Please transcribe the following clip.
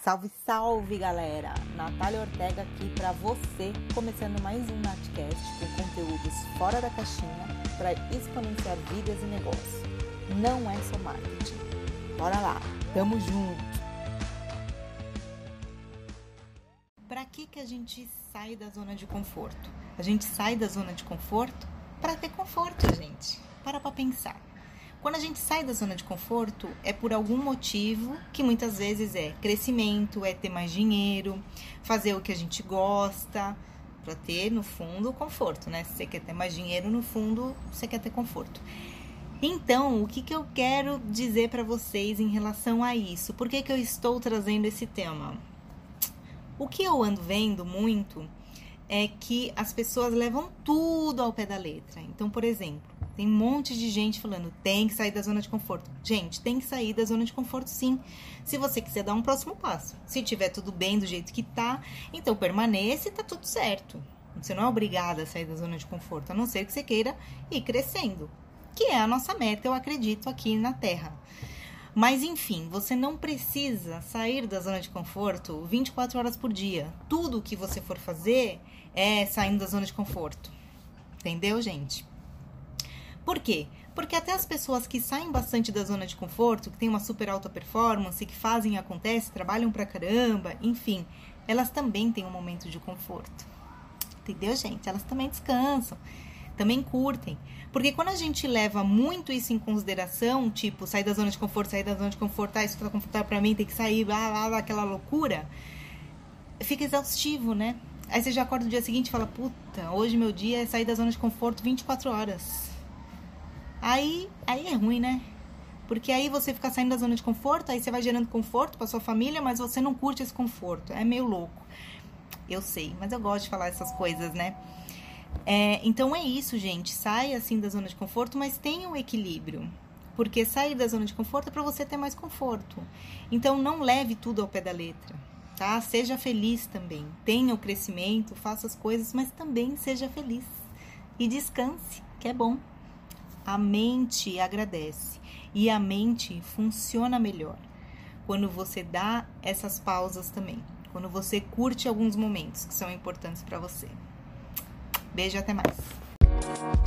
Salve, salve galera! Natália Ortega aqui para você, começando mais um Natcast com conteúdos fora da caixinha para exponenciar vidas e negócios. Não é só marketing. Bora lá, tamo junto! Para que, que a gente sai da zona de conforto? A gente sai da zona de conforto para ter conforto, gente. Para pra pensar. Quando a gente sai da zona de conforto, é por algum motivo que muitas vezes é crescimento, é ter mais dinheiro, fazer o que a gente gosta, para ter no fundo conforto, né? Se você quer ter mais dinheiro, no fundo você quer ter conforto. Então, o que, que eu quero dizer para vocês em relação a isso? Por que, que eu estou trazendo esse tema? O que eu ando vendo muito é que as pessoas levam tudo ao pé da letra. Então, por exemplo, tem um monte de gente falando, tem que sair da zona de conforto. Gente, tem que sair da zona de conforto sim. Se você quiser dar um próximo passo. Se tiver tudo bem do jeito que tá, então permaneça e tá tudo certo. Você não é obrigada a sair da zona de conforto, a não ser que você queira ir crescendo. Que é a nossa meta, eu acredito, aqui na Terra. Mas enfim, você não precisa sair da zona de conforto 24 horas por dia. Tudo que você for fazer é saindo da zona de conforto. Entendeu, gente? Por quê? Porque até as pessoas que saem bastante da zona de conforto, que têm uma super alta performance, que fazem acontece, trabalham pra caramba, enfim, elas também têm um momento de conforto. Entendeu, gente? Elas também descansam, também curtem. Porque quando a gente leva muito isso em consideração, tipo, sair da zona de conforto, sair da zona de conforto, ah, isso tá confortável pra mim, tem que sair, blá, blá, blá, aquela loucura, fica exaustivo, né? Aí você já acorda no dia seguinte e fala, puta, hoje meu dia é sair da zona de conforto 24 horas. Aí, aí é ruim, né? Porque aí você fica saindo da zona de conforto, aí você vai gerando conforto para sua família, mas você não curte esse conforto. É meio louco. Eu sei, mas eu gosto de falar essas coisas, né? É, então é isso, gente. Sai assim da zona de conforto, mas tenha um equilíbrio. Porque sair da zona de conforto é para você ter mais conforto. Então não leve tudo ao pé da letra, tá? Seja feliz também. Tenha o crescimento, faça as coisas, mas também seja feliz. E descanse, que é bom a mente agradece e a mente funciona melhor quando você dá essas pausas também, quando você curte alguns momentos que são importantes para você. Beijo, até mais.